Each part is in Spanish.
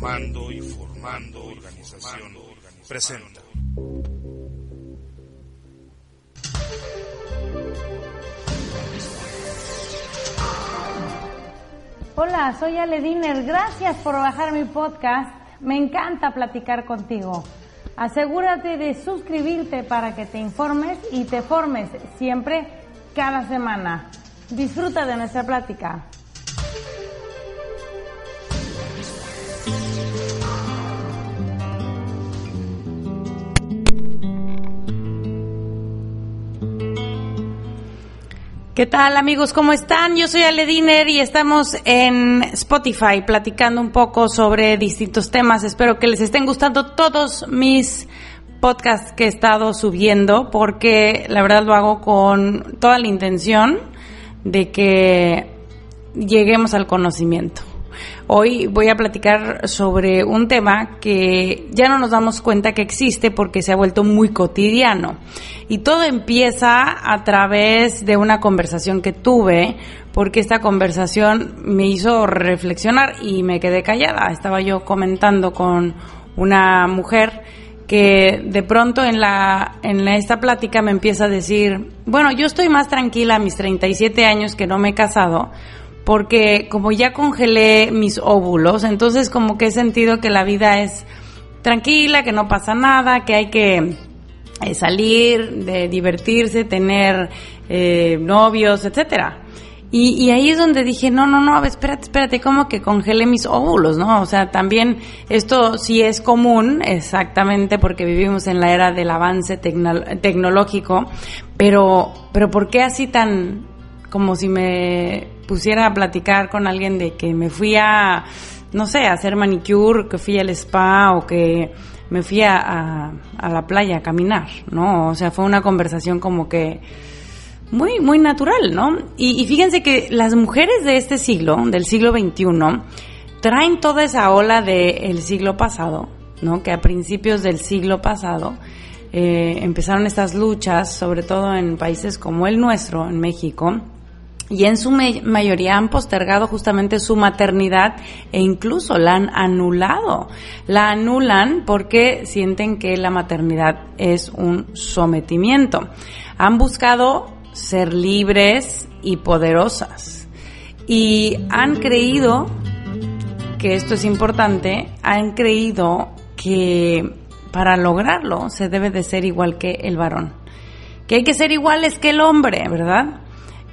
Informando y formando organización presenta. Hola, soy Ale Diner. Gracias por bajar mi podcast. Me encanta platicar contigo. Asegúrate de suscribirte para que te informes y te formes siempre, cada semana. Disfruta de nuestra plática. ¿Qué tal amigos? ¿Cómo están? Yo soy Ale Diner y estamos en Spotify platicando un poco sobre distintos temas. Espero que les estén gustando todos mis podcasts que he estado subiendo porque la verdad lo hago con toda la intención de que lleguemos al conocimiento. Hoy voy a platicar sobre un tema que ya no nos damos cuenta que existe porque se ha vuelto muy cotidiano. Y todo empieza a través de una conversación que tuve, porque esta conversación me hizo reflexionar y me quedé callada. Estaba yo comentando con una mujer que de pronto en la en esta plática me empieza a decir, bueno, yo estoy más tranquila a mis 37 años que no me he casado, porque como ya congelé mis óvulos, entonces como que he sentido que la vida es tranquila, que no pasa nada, que hay que eh, salir, de divertirse, tener eh, novios, etcétera. Y, y, ahí es donde dije, no, no, no, espérate, espérate, como que congelé mis óvulos, ¿no? O sea, también esto sí es común, exactamente, porque vivimos en la era del avance tecnológico, pero, pero ¿por qué así tan, como si me pusiera a platicar con alguien de que me fui a, no sé, a hacer manicure, que fui al spa o que me fui a, a, la playa a caminar, ¿no? O sea, fue una conversación como que muy, muy natural, ¿no? Y, fíjense que las mujeres de este siglo, del siglo XXI, traen toda esa ola del siglo pasado, ¿no? Que a principios del siglo pasado eh, empezaron estas luchas, sobre todo en países como el nuestro, en México, y en su mayoría han postergado justamente su maternidad e incluso la han anulado. La anulan porque sienten que la maternidad es un sometimiento. Han buscado ser libres y poderosas y han creído que esto es importante, han creído que para lograrlo se debe de ser igual que el varón, que hay que ser iguales que el hombre, ¿verdad?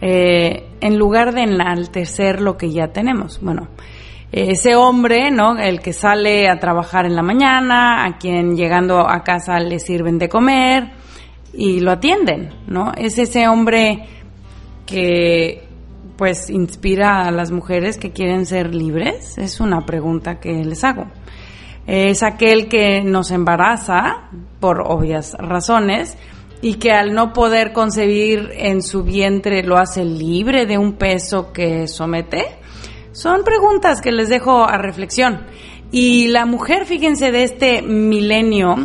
Eh, en lugar de enaltecer lo que ya tenemos. Bueno, ese hombre, ¿no? El que sale a trabajar en la mañana, a quien llegando a casa le sirven de comer y lo atienden, ¿no? Es ese hombre que pues inspira a las mujeres que quieren ser libres, es una pregunta que les hago. Es aquel que nos embaraza por obvias razones, y que al no poder concebir en su vientre lo hace libre de un peso que somete? Son preguntas que les dejo a reflexión. Y la mujer, fíjense, de este milenio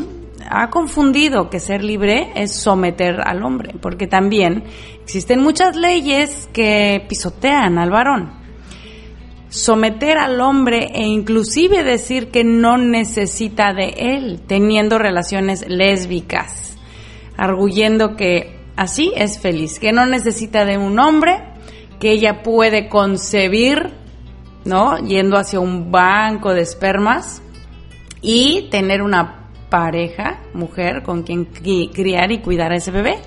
ha confundido que ser libre es someter al hombre, porque también existen muchas leyes que pisotean al varón. Someter al hombre e inclusive decir que no necesita de él, teniendo relaciones lésbicas arguyendo que así es feliz, que no necesita de un hombre, que ella puede concebir, ¿no? Yendo hacia un banco de espermas y tener una pareja, mujer, con quien criar y cuidar a ese bebé.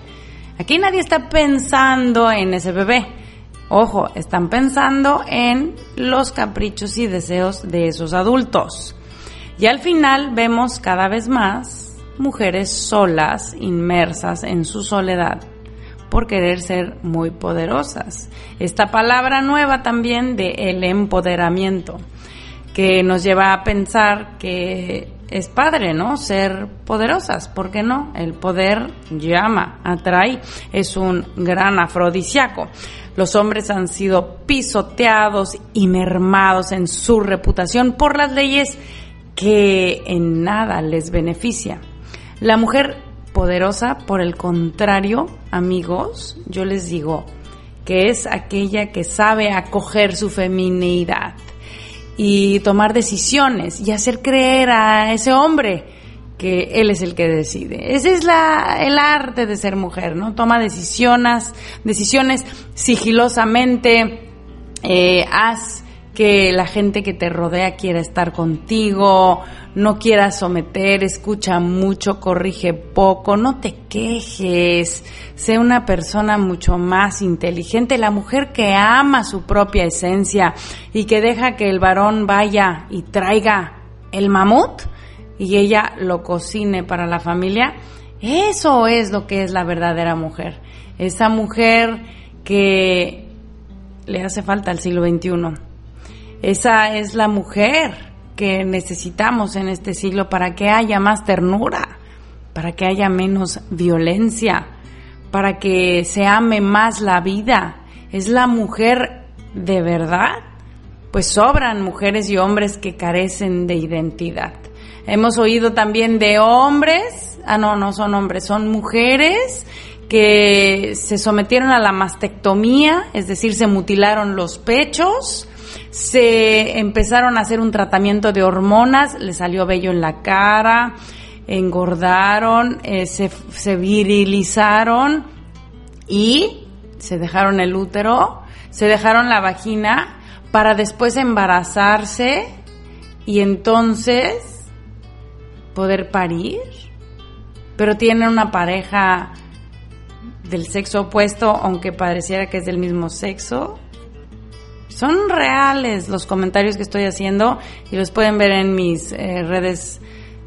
Aquí nadie está pensando en ese bebé. Ojo, están pensando en los caprichos y deseos de esos adultos. Y al final vemos cada vez más mujeres solas, inmersas en su soledad, por querer ser muy poderosas. Esta palabra nueva también de el empoderamiento, que nos lleva a pensar que es padre, ¿no? Ser poderosas, ¿por qué no? El poder llama, atrae, es un gran afrodisíaco. Los hombres han sido pisoteados y mermados en su reputación por las leyes que en nada les beneficia. La mujer poderosa, por el contrario, amigos, yo les digo que es aquella que sabe acoger su feminidad y tomar decisiones y hacer creer a ese hombre que él es el que decide. Ese es el arte de ser mujer, ¿no? Toma decisiones, decisiones sigilosamente, eh, haz que la gente que te rodea quiera estar contigo, no quiera someter, escucha mucho, corrige poco, no te quejes, sé una persona mucho más inteligente, la mujer que ama su propia esencia y que deja que el varón vaya y traiga el mamut y ella lo cocine para la familia, eso es lo que es la verdadera mujer. Esa mujer que le hace falta al siglo XXI esa es la mujer que necesitamos en este siglo para que haya más ternura, para que haya menos violencia, para que se ame más la vida. Es la mujer de verdad. Pues sobran mujeres y hombres que carecen de identidad. Hemos oído también de hombres, ah no, no son hombres, son mujeres que se sometieron a la mastectomía, es decir, se mutilaron los pechos, se empezaron a hacer un tratamiento de hormonas, le salió vello en la cara, engordaron, eh, se, se virilizaron y se dejaron el útero, se dejaron la vagina para después embarazarse y entonces poder parir. Pero tienen una pareja del sexo opuesto, aunque pareciera que es del mismo sexo. Son reales los comentarios que estoy haciendo y los pueden ver en mis eh, redes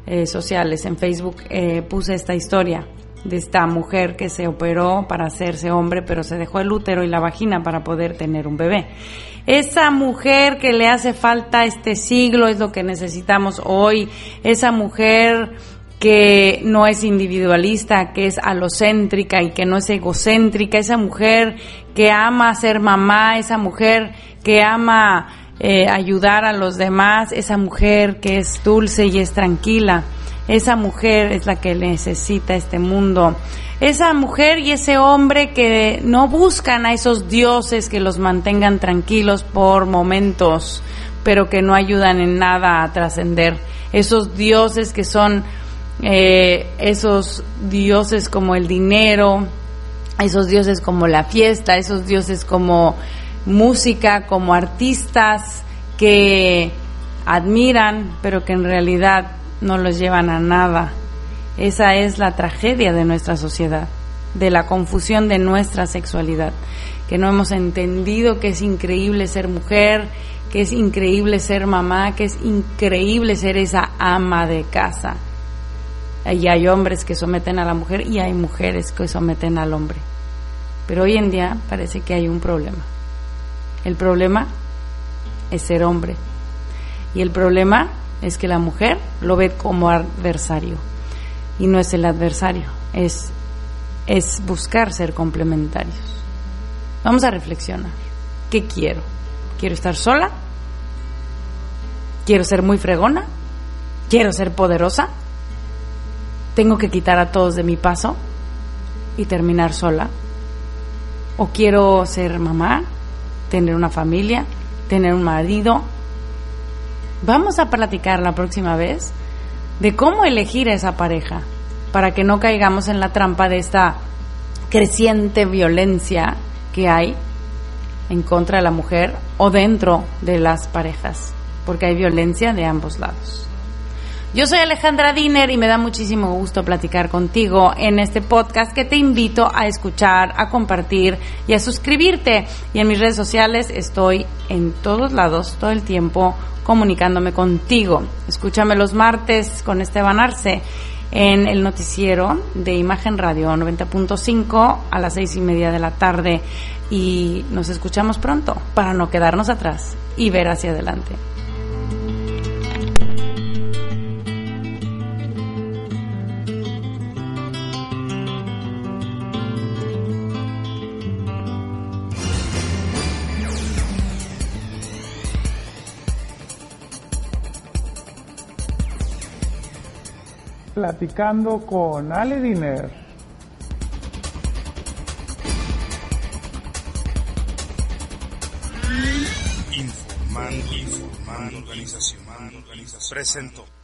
eh, sociales. En Facebook eh, puse esta historia de esta mujer que se operó para hacerse hombre, pero se dejó el útero y la vagina para poder tener un bebé. Esa mujer que le hace falta este siglo es lo que necesitamos hoy. Esa mujer que no es individualista, que es alocéntrica y que no es egocéntrica, esa mujer que ama ser mamá, esa mujer que ama eh, ayudar a los demás, esa mujer que es dulce y es tranquila, esa mujer es la que necesita este mundo. Esa mujer y ese hombre que no buscan a esos dioses que los mantengan tranquilos por momentos, pero que no ayudan en nada a trascender. Esos dioses que son eh, esos dioses como el dinero, esos dioses como la fiesta, esos dioses como música, como artistas que admiran, pero que en realidad no los llevan a nada. Esa es la tragedia de nuestra sociedad, de la confusión de nuestra sexualidad, que no hemos entendido que es increíble ser mujer, que es increíble ser mamá, que es increíble ser esa ama de casa y hay hombres que someten a la mujer y hay mujeres que someten al hombre. Pero hoy en día parece que hay un problema. El problema es ser hombre. Y el problema es que la mujer lo ve como adversario. Y no es el adversario, es, es buscar ser complementarios. Vamos a reflexionar. ¿Qué quiero? ¿Quiero estar sola? ¿Quiero ser muy fregona? ¿Quiero ser poderosa? Tengo que quitar a todos de mi paso y terminar sola. O quiero ser mamá, tener una familia, tener un marido. Vamos a platicar la próxima vez de cómo elegir a esa pareja para que no caigamos en la trampa de esta creciente violencia que hay en contra de la mujer o dentro de las parejas, porque hay violencia de ambos lados. Yo soy Alejandra Diner y me da muchísimo gusto platicar contigo en este podcast que te invito a escuchar, a compartir y a suscribirte. Y en mis redes sociales estoy en todos lados, todo el tiempo, comunicándome contigo. Escúchame los martes con Esteban Arce en el noticiero de Imagen Radio 90.5 a las seis y media de la tarde y nos escuchamos pronto para no quedarnos atrás y ver hacia adelante. Platicando con Ale Diner. Informando, informando, organización, organización. Presento.